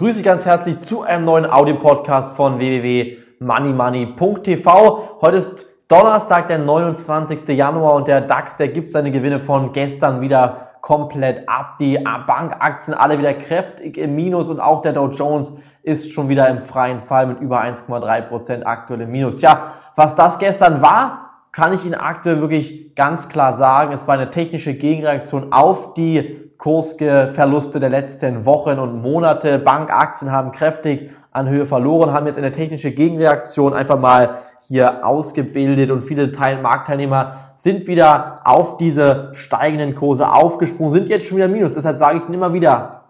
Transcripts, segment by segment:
begrüße dich ganz herzlich zu einem neuen Audio-Podcast von www.moneymoney.tv. Heute ist Donnerstag, der 29. Januar und der DAX, der gibt seine Gewinne von gestern wieder komplett ab. Die Bankaktien alle wieder kräftig im Minus und auch der Dow Jones ist schon wieder im freien Fall mit über 1,3 Prozent aktuell im Minus. Tja, was das gestern war, kann ich Ihnen aktuell wirklich ganz klar sagen, es war eine technische Gegenreaktion auf die Kursverluste der letzten Wochen und Monate. Bankaktien haben kräftig an Höhe verloren, haben jetzt eine technische Gegenreaktion einfach mal hier ausgebildet und viele Teil Marktteilnehmer sind wieder auf diese steigenden Kurse aufgesprungen, sind jetzt schon wieder minus. Deshalb sage ich immer wieder,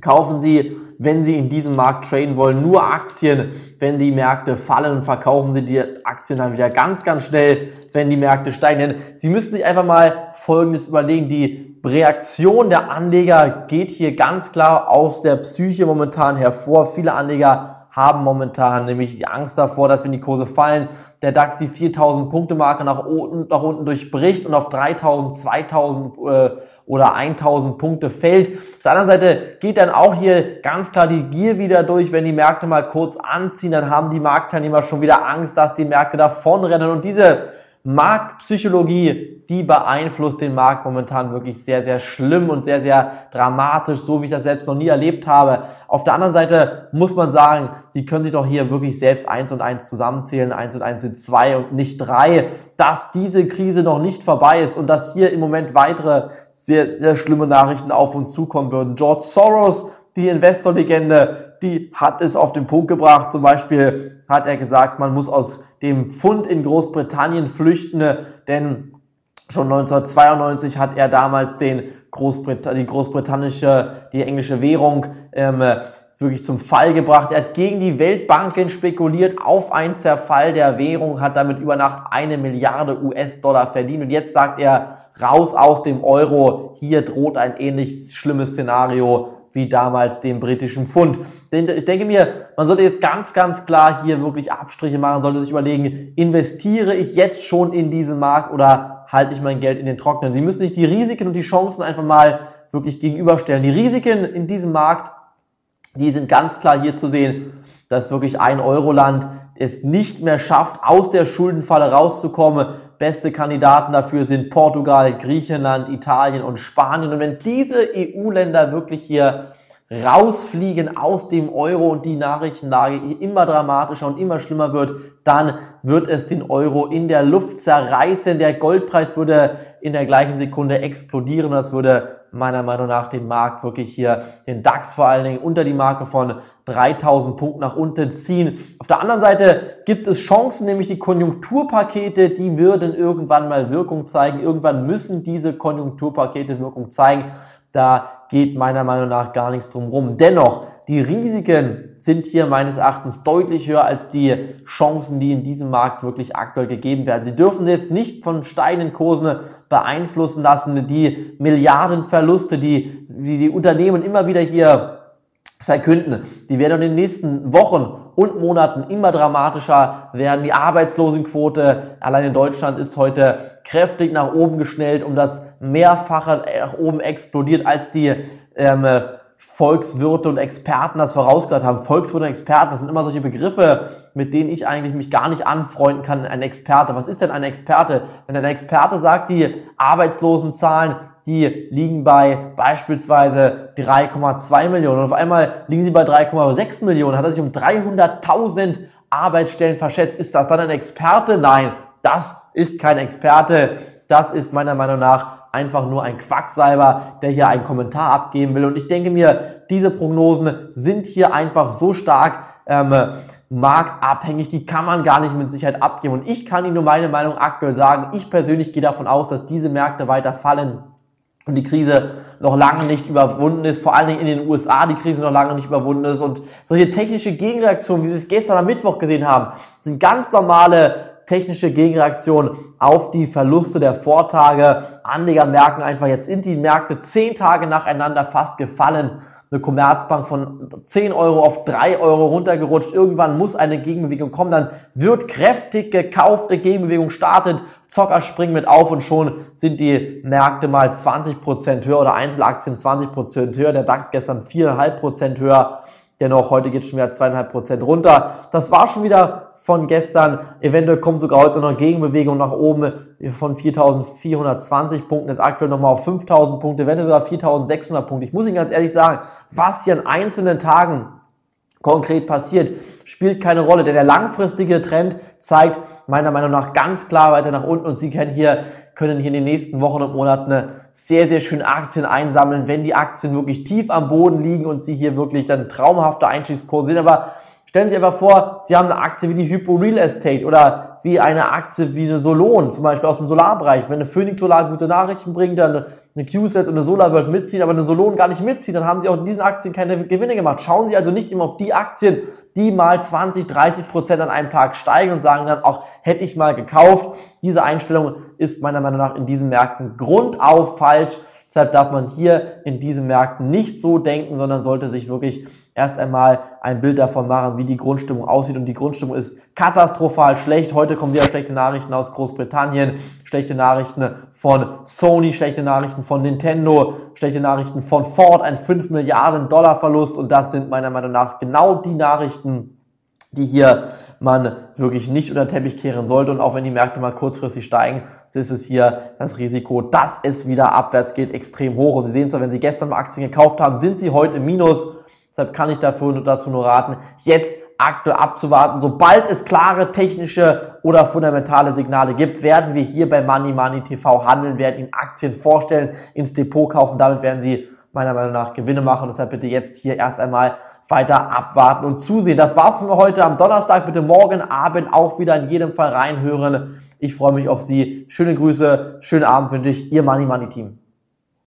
kaufen Sie wenn Sie in diesem Markt traden wollen, nur Aktien, wenn die Märkte fallen, verkaufen Sie die Aktien dann wieder ganz, ganz schnell, wenn die Märkte steigen. Denn Sie müssen sich einfach mal Folgendes überlegen, die Reaktion der Anleger geht hier ganz klar aus der Psyche momentan hervor. Viele Anleger haben momentan nämlich die Angst davor, dass wenn die Kurse fallen, der DAX die 4000 Punkte Marke nach unten, nach unten durchbricht und auf 3000, 2000 äh, oder 1000 Punkte fällt. Auf der anderen Seite geht dann auch hier ganz klar die Gier wieder durch, wenn die Märkte mal kurz anziehen, dann haben die Marktteilnehmer schon wieder Angst, dass die Märkte davonrennen und diese Marktpsychologie, die beeinflusst den Markt momentan wirklich sehr, sehr schlimm und sehr, sehr dramatisch, so wie ich das selbst noch nie erlebt habe. Auf der anderen Seite muss man sagen, Sie können sich doch hier wirklich selbst eins und eins zusammenzählen, eins und eins sind zwei und nicht drei, dass diese Krise noch nicht vorbei ist und dass hier im Moment weitere sehr, sehr schlimme Nachrichten auf uns zukommen würden. George Soros, die Investorlegende, die hat es auf den Punkt gebracht. Zum Beispiel hat er gesagt, man muss aus dem Pfund in Großbritannien flüchten, denn schon 1992 hat er damals den Großbrit die großbritannische, die englische Währung ähm, wirklich zum Fall gebracht. Er hat gegen die Weltbanken spekuliert auf einen Zerfall der Währung, hat damit über Nacht eine Milliarde US-Dollar verdient und jetzt sagt er, raus aus dem Euro, hier droht ein ähnlich schlimmes Szenario wie damals dem britischen Pfund. Denn ich denke mir, man sollte jetzt ganz, ganz klar hier wirklich Abstriche machen, sollte sich überlegen, investiere ich jetzt schon in diesen Markt oder halte ich mein Geld in den Trocknen? Sie müssen sich die Risiken und die Chancen einfach mal wirklich gegenüberstellen. Die Risiken in diesem Markt, die sind ganz klar hier zu sehen, dass wirklich ein Euroland es nicht mehr schafft, aus der Schuldenfalle rauszukommen. Beste Kandidaten dafür sind Portugal, Griechenland, Italien und Spanien. Und wenn diese EU-Länder wirklich hier rausfliegen aus dem Euro und die Nachrichtenlage immer dramatischer und immer schlimmer wird, dann wird es den Euro in der Luft zerreißen. Der Goldpreis würde in der gleichen Sekunde explodieren. Das würde meiner Meinung nach den Markt wirklich hier, den DAX vor allen Dingen unter die Marke von 3000 Punkten nach unten ziehen. Auf der anderen Seite gibt es Chancen, nämlich die Konjunkturpakete, die würden irgendwann mal Wirkung zeigen. Irgendwann müssen diese Konjunkturpakete Wirkung zeigen. Da geht meiner Meinung nach gar nichts drum rum. Dennoch, die Risiken sind hier meines Erachtens deutlich höher als die Chancen, die in diesem Markt wirklich aktuell gegeben werden. Sie dürfen jetzt nicht von steigenden Kursen beeinflussen lassen. Die Milliardenverluste, die, die die Unternehmen immer wieder hier verkünden. Die werden in den nächsten Wochen und Monaten immer dramatischer werden. Die Arbeitslosenquote allein in Deutschland ist heute kräftig nach oben geschnellt, um das Mehrfache nach oben explodiert, als die ähm, Volkswirte und Experten das vorausgesagt haben. Volkswirte und Experten, das sind immer solche Begriffe, mit denen ich eigentlich mich gar nicht anfreunden kann. Ein Experte. Was ist denn ein Experte? Wenn ein Experte sagt, die Arbeitslosenzahlen die liegen bei beispielsweise 3,2 Millionen und auf einmal liegen sie bei 3,6 Millionen. Hat er sich um 300.000 Arbeitsstellen verschätzt? Ist das dann ein Experte? Nein, das ist kein Experte. Das ist meiner Meinung nach einfach nur ein Quacksalber, der hier einen Kommentar abgeben will. Und ich denke mir, diese Prognosen sind hier einfach so stark ähm, marktabhängig, die kann man gar nicht mit Sicherheit abgeben. Und ich kann Ihnen nur meine Meinung aktuell sagen. Ich persönlich gehe davon aus, dass diese Märkte weiter fallen und die Krise noch lange nicht überwunden ist, vor allen Dingen in den USA die Krise noch lange nicht überwunden ist und solche technische Gegenreaktionen, wie wir es gestern am Mittwoch gesehen haben, sind ganz normale technische Gegenreaktionen auf die Verluste der Vortage. Anleger merken einfach, jetzt sind die Märkte zehn Tage nacheinander fast gefallen eine Commerzbank von 10 Euro auf 3 Euro runtergerutscht. Irgendwann muss eine Gegenbewegung kommen. Dann wird kräftig gekauft, eine Gegenbewegung startet. Zocker springen mit auf und schon sind die Märkte mal 20% höher oder Einzelaktien 20% höher. Der DAX gestern 4,5% höher. Dennoch, heute geht es schon wieder zweieinhalb Prozent runter. Das war schon wieder von gestern. Eventuell kommt sogar heute noch Gegenbewegung nach oben von 4.420 Punkten. Ist aktuell nochmal auf 5.000 Punkte, eventuell sogar 4.600 Punkte. Ich muss Ihnen ganz ehrlich sagen, was hier an einzelnen Tagen konkret passiert, spielt keine Rolle, denn der langfristige Trend zeigt meiner Meinung nach ganz klar weiter nach unten und Sie können hier, können hier in den nächsten Wochen und Monaten sehr, sehr schön Aktien einsammeln, wenn die Aktien wirklich tief am Boden liegen und Sie hier wirklich dann traumhafte Einstiegskurse sind. Aber Stellen Sie sich einfach vor, Sie haben eine Aktie wie die Hypo Real Estate oder wie eine Aktie wie eine Solon, zum Beispiel aus dem Solarbereich. Wenn eine Phoenix Solar gute Nachrichten bringt, dann eine QSET und eine SolarWorld mitziehen, aber eine Solon gar nicht mitziehen, dann haben Sie auch in diesen Aktien keine Gewinne gemacht. Schauen Sie also nicht immer auf die Aktien, die mal 20, 30 Prozent an einem Tag steigen und sagen dann auch, hätte ich mal gekauft. Diese Einstellung ist meiner Meinung nach in diesen Märkten grundauf falsch. Deshalb darf man hier in diesen Märkten nicht so denken, sondern sollte sich wirklich erst einmal ein Bild davon machen, wie die Grundstimmung aussieht. Und die Grundstimmung ist katastrophal schlecht. Heute kommen wieder schlechte Nachrichten aus Großbritannien, schlechte Nachrichten von Sony, schlechte Nachrichten von Nintendo, schlechte Nachrichten von Ford, ein 5 Milliarden Dollar Verlust. Und das sind meiner Meinung nach genau die Nachrichten, die hier man wirklich nicht unter den Teppich kehren sollte. Und auch wenn die Märkte mal kurzfristig steigen, ist es hier das Risiko, dass es wieder abwärts geht, extrem hoch. Und Sie sehen zwar, wenn Sie gestern mal Aktien gekauft haben, sind Sie heute im Minus. Deshalb kann ich dafür, dazu nur raten, jetzt aktuell abzuwarten. Sobald es klare technische oder fundamentale Signale gibt, werden wir hier bei Money Money TV handeln, werden Ihnen Aktien vorstellen, ins Depot kaufen. Damit werden Sie meiner Meinung nach Gewinne machen. Deshalb bitte jetzt hier erst einmal weiter abwarten und zusehen. Das war's von heute am Donnerstag. Bitte morgen Abend auch wieder in jedem Fall reinhören. Ich freue mich auf Sie. Schöne Grüße, schönen Abend wünsche ich. Ihr Money Money Team.